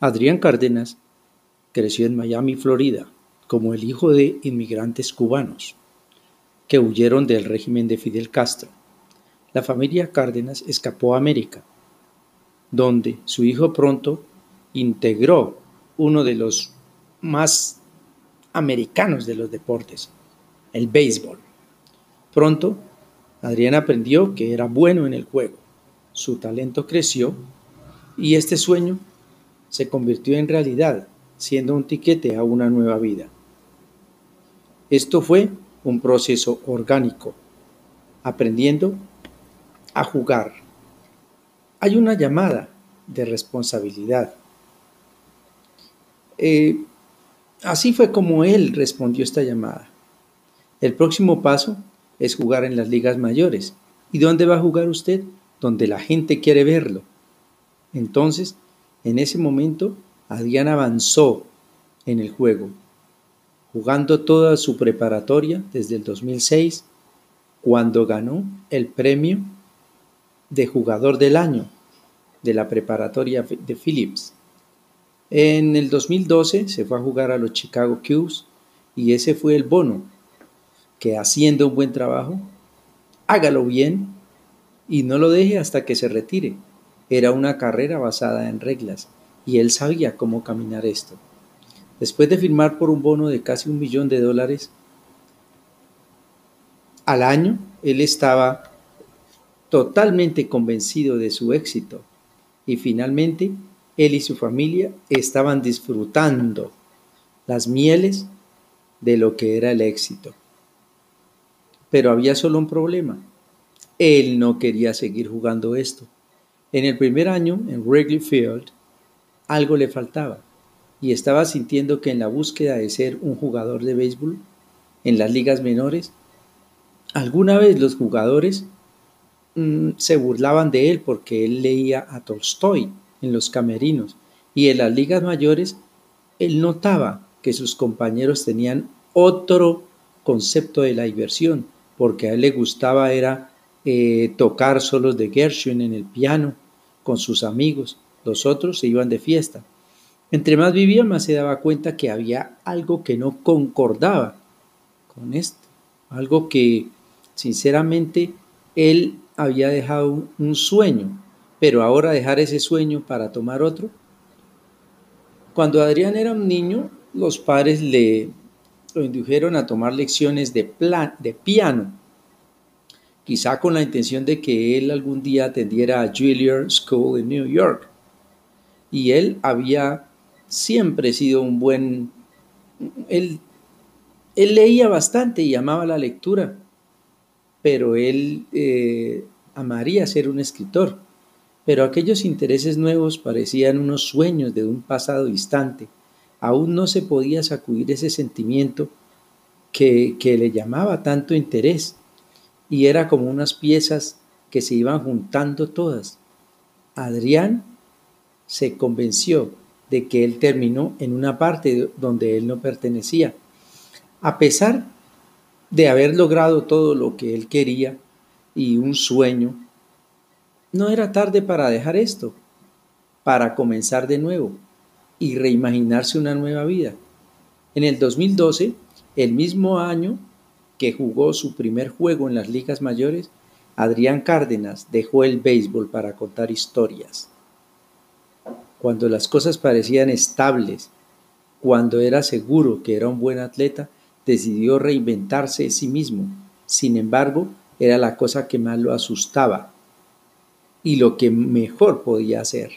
Adrián Cárdenas creció en Miami, Florida, como el hijo de inmigrantes cubanos que huyeron del régimen de Fidel Castro. La familia Cárdenas escapó a América, donde su hijo pronto integró uno de los más americanos de los deportes, el béisbol. Pronto, Adrián aprendió que era bueno en el juego. Su talento creció y este sueño se convirtió en realidad, siendo un tiquete a una nueva vida. Esto fue un proceso orgánico, aprendiendo a jugar. Hay una llamada de responsabilidad. Eh, así fue como él respondió esta llamada. El próximo paso es jugar en las ligas mayores. ¿Y dónde va a jugar usted? Donde la gente quiere verlo. Entonces, en ese momento, Adrián avanzó en el juego, jugando toda su preparatoria desde el 2006, cuando ganó el premio de jugador del año de la preparatoria de Phillips. En el 2012 se fue a jugar a los Chicago Cubs y ese fue el bono, que haciendo un buen trabajo, hágalo bien y no lo deje hasta que se retire. Era una carrera basada en reglas y él sabía cómo caminar esto. Después de firmar por un bono de casi un millón de dólares al año, él estaba totalmente convencido de su éxito y finalmente él y su familia estaban disfrutando las mieles de lo que era el éxito. Pero había solo un problema. Él no quería seguir jugando esto. En el primer año, en Wrigley Field, algo le faltaba y estaba sintiendo que en la búsqueda de ser un jugador de béisbol en las ligas menores, alguna vez los jugadores mm, se burlaban de él porque él leía a Tolstoy en los camerinos y en las ligas mayores él notaba que sus compañeros tenían otro concepto de la diversión porque a él le gustaba era eh, tocar solos de Gershwin en el piano con sus amigos, los otros se iban de fiesta. Entre más vivía, más se daba cuenta que había algo que no concordaba con esto, algo que sinceramente él había dejado un sueño, pero ahora dejar ese sueño para tomar otro. Cuando Adrián era un niño, los padres le lo indujeron a tomar lecciones de, de piano quizá con la intención de que él algún día atendiera a Juilliard School en New York. Y él había siempre sido un buen... Él, él leía bastante y amaba la lectura, pero él eh, amaría ser un escritor. Pero aquellos intereses nuevos parecían unos sueños de un pasado distante. Aún no se podía sacudir ese sentimiento que, que le llamaba tanto interés y era como unas piezas que se iban juntando todas. Adrián se convenció de que él terminó en una parte donde él no pertenecía. A pesar de haber logrado todo lo que él quería y un sueño, no era tarde para dejar esto, para comenzar de nuevo y reimaginarse una nueva vida. En el 2012, el mismo año que jugó su primer juego en las ligas mayores, Adrián Cárdenas dejó el béisbol para contar historias. Cuando las cosas parecían estables, cuando era seguro que era un buen atleta, decidió reinventarse a sí mismo. Sin embargo, era la cosa que más lo asustaba y lo que mejor podía hacer.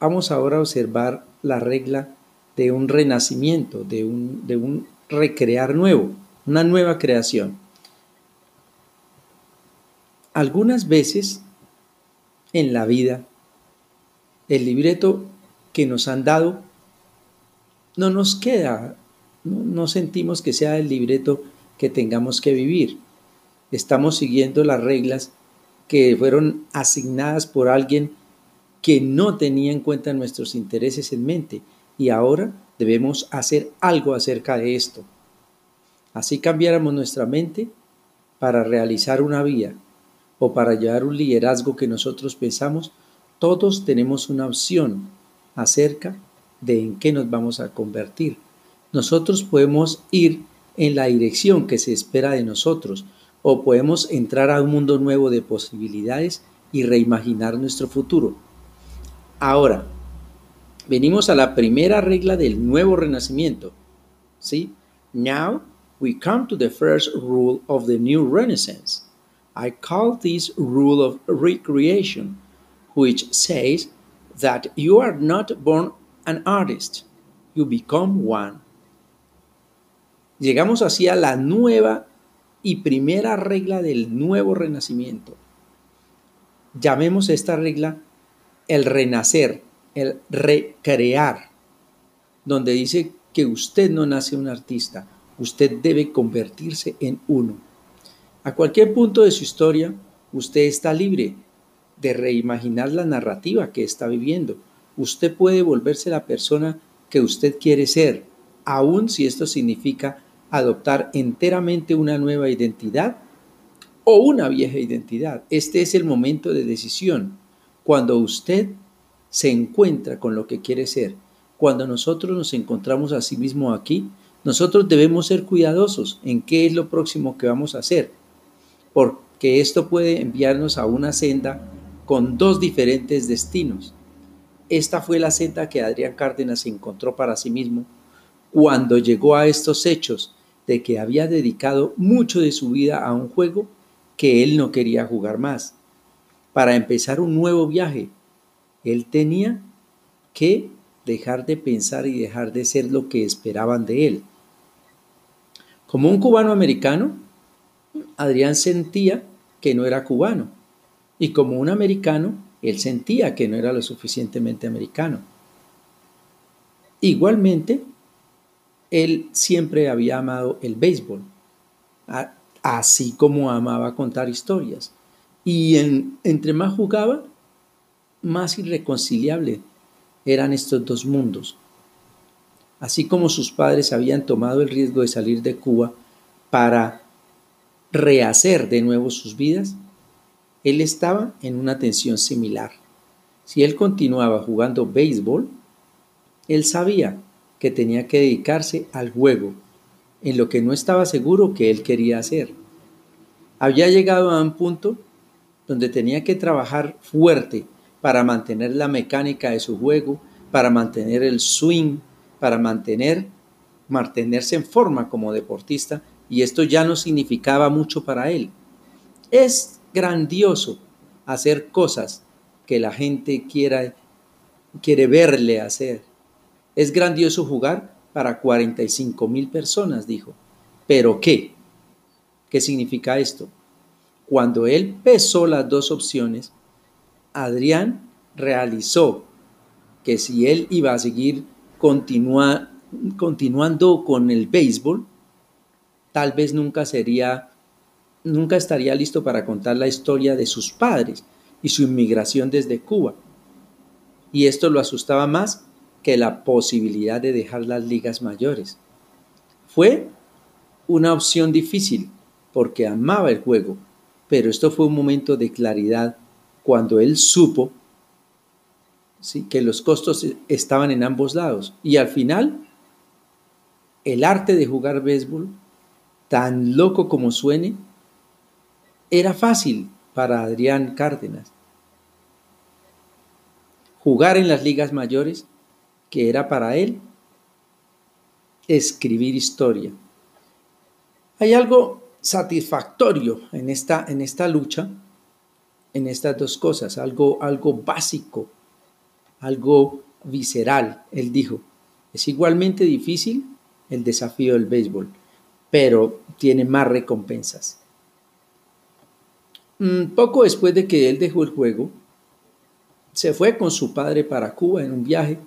Vamos ahora a observar la regla de un renacimiento, de un, de un recrear nuevo, una nueva creación. Algunas veces en la vida, el libreto que nos han dado no nos queda, no, sentimos que sea el libreto que tengamos que vivir. Estamos siguiendo las reglas que fueron asignadas por alguien que no tenía en cuenta nuestros intereses en mente y ahora debemos hacer algo acerca de esto. Así cambiáramos nuestra mente para realizar una vida o para llevar un liderazgo que nosotros pensamos, Todos tenemos una opción acerca de en qué nos vamos a convertir. Nosotros podemos ir en la dirección que se espera de nosotros o podemos entrar a un mundo nuevo de posibilidades y reimaginar nuestro futuro. Ahora, venimos a la primera regla del nuevo renacimiento. ¿Sí? Now we come to the first rule of the new renaissance. I call this rule of recreation, which says that you are not born an artist, you become one. Llegamos así a la nueva y primera regla del nuevo renacimiento. Llamemos esta regla el renacer, el recrear, donde dice que usted no nace un artista, usted debe convertirse en uno. A cualquier punto de su historia, usted está libre de reimaginar la narrativa que está viviendo. Usted puede volverse la persona que usted quiere ser, aun si esto significa adoptar enteramente una nueva identidad o una vieja identidad. Este es el momento de decisión, cuando usted se encuentra con lo que quiere ser. Cuando nosotros nos encontramos a sí mismo aquí, nosotros debemos ser cuidadosos en qué es lo próximo que vamos a hacer, porque esto puede enviarnos a una senda con dos diferentes destinos. Esta fue la senda que Adrián Cárdenas encontró para sí mismo cuando llegó a estos hechos de que había dedicado mucho de su vida a un juego que él no quería jugar más. Para empezar un nuevo viaje, él tenía que dejar de pensar y dejar de ser lo que esperaban de él. Como un cubano americano, Adrián sentía que no era cubano. Y como un americano, él sentía que no era lo suficientemente americano. Igualmente, él siempre había amado el béisbol, así como amaba contar historias. Y entre más jugaba, más irreconciliable eran estos dos mundos. Así como sus padres habían tomado el riesgo de salir de Cuba para rehacer de nuevo sus vidas, él estaba en una tensión similar. Si él continuaba jugando béisbol, él sabía que tenía que dedicarse al juego, en lo que no estaba seguro que él quería hacer. Había llegado a un punto donde tenía que trabajar fuerte para mantener la mecánica de su juego, para mantener el swing, para mantener mantenerse en forma como deportista y esto ya no significaba mucho para él. Es grandioso hacer cosas que la gente quiera quiere verle hacer es grandioso jugar para 45 mil personas, dijo. ¿Pero qué? ¿Qué significa esto? Cuando él pesó las dos opciones, Adrián realizó que si él iba a seguir continuando con el béisbol, tal vez nunca sería, nunca estaría listo para contar la historia de sus padres y su inmigración desde Cuba. Y esto lo asustaba más que la posibilidad de dejar las ligas mayores. Fue una opción difícil porque amaba el juego, pero esto fue un momento de claridad cuando él supo ¿sí? que los costos estaban en ambos lados. Y al final, el arte de jugar béisbol, tan loco como suene, era fácil para Adrián Cárdenas. Jugar en las ligas mayores que era para él escribir historia. Hay algo satisfactorio en esta, en esta lucha, en estas dos cosas, algo, algo básico, algo visceral. Él dijo, es igualmente difícil el desafío del béisbol, pero tiene más recompensas. Un poco después de que él dejó el juego, se fue con su padre para Cuba en un viaje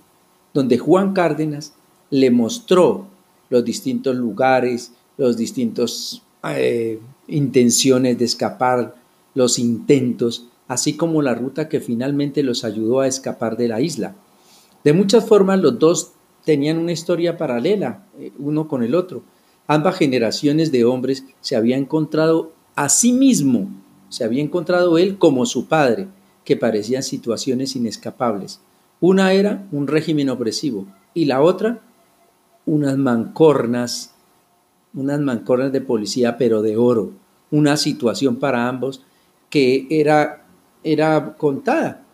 donde Juan Cárdenas le mostró los distintos lugares, los distintos eh, intenciones de escapar, los intentos, así como la ruta que finalmente los ayudó a escapar de la isla. De muchas formas los dos tenían una historia paralela, eh, uno con el otro. Ambas generaciones de hombres se habían encontrado a sí mismo, se había encontrado él como su padre, que parecían situaciones inescapables. Una era un régimen opresivo y la otra unas mancornas, unas mancornas de policía pero de oro, una situación para ambos que era, era contada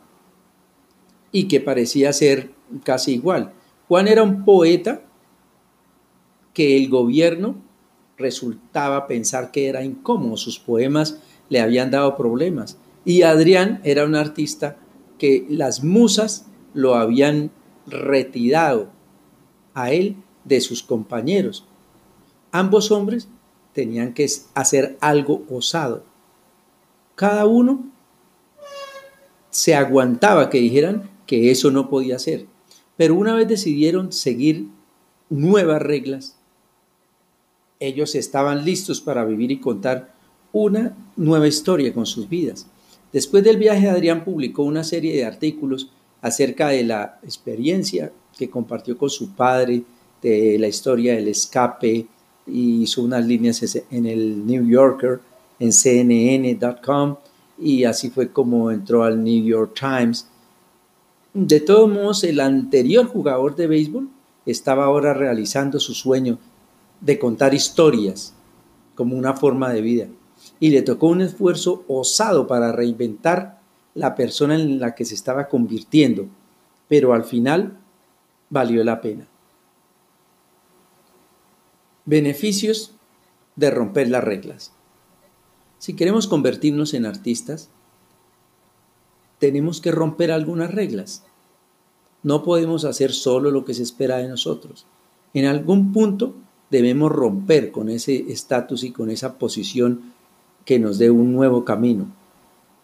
y que parecía ser casi igual. Juan era un poeta que el gobierno resultaba pensar que era incómodo, sus poemas le habían dado problemas. Y Adrián era un artista que las musas lo habían retirado a él de sus compañeros. Ambos hombres tenían que hacer algo osado. Cada uno se aguantaba que dijeran que eso no podía ser. Pero una vez decidieron seguir nuevas reglas, ellos estaban listos para vivir y contar una nueva historia con sus vidas. Después del viaje, Adrián publicó una serie de artículos acerca de la experiencia que compartió con su padre, de la historia del escape, y hizo unas líneas en el New Yorker, en cnn.com, y así fue como entró al New York Times. De todos modos, el anterior jugador de béisbol estaba ahora realizando su sueño de contar historias como una forma de vida. Y le tocó un esfuerzo osado para reinventar la persona en la que se estaba convirtiendo, pero al final valió la pena. Beneficios de romper las reglas. Si queremos convertirnos en artistas, tenemos que romper algunas reglas. No podemos hacer solo lo que se espera de nosotros. En algún punto debemos romper con ese estatus y con esa posición que nos dé un nuevo camino.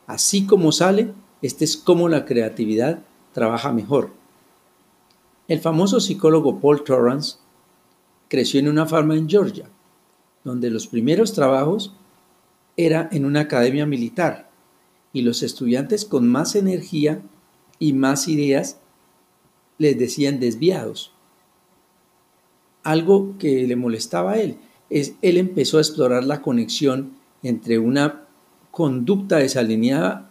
Así como sale, este es como la creatividad trabaja mejor. El famoso psicólogo Paul Torrance creció en una farma en Georgia, donde los primeros trabajos era en una academia militar y los estudiantes con más energía y más ideas les decían desviados algo que le molestaba a él. Es, él empezó a explorar la conexión entre una conducta desalineada,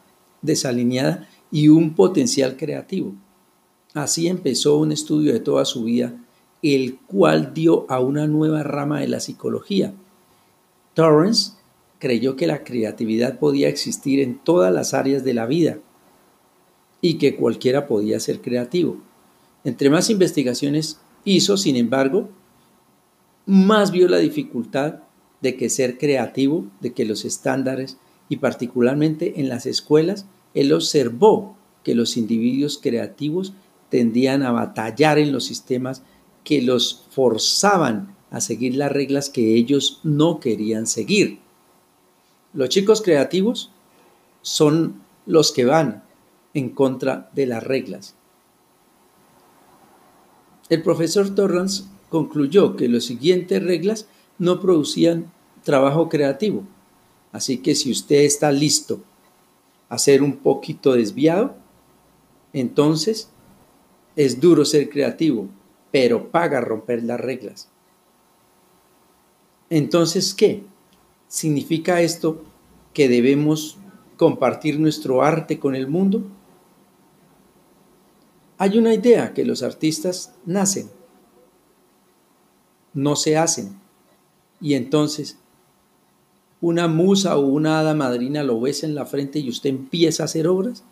y un potencial creativo. Así empezó un estudio de toda su vida, el cual dio a una nueva rama de la psicología. Torrance creyó que la creatividad podía existir en todas las áreas de la vida y que cualquiera podía ser creativo. Entre más investigaciones hizo, sin embargo, más vio la dificultad de que ser creativo, de que los estándares y particularmente en las escuelas, él observó que los individuos creativos tendían a batallar en los sistemas que los forzaban a seguir las reglas que ellos no querían seguir. Los chicos creativos son los que van en contra de las reglas. El profesor Torrance concluyó que las siguientes reglas no producían trabajo creativo. Así que si usted está listo a ser un poquito desviado, entonces es duro ser creativo, pero paga romper las reglas. Entonces, ¿qué? ¿Significa esto que debemos compartir nuestro arte con el mundo? Hay una idea que los artistas nacen no se hacen. Y entonces una musa o una hada madrina lo besa en la frente y usted empieza a hacer obras.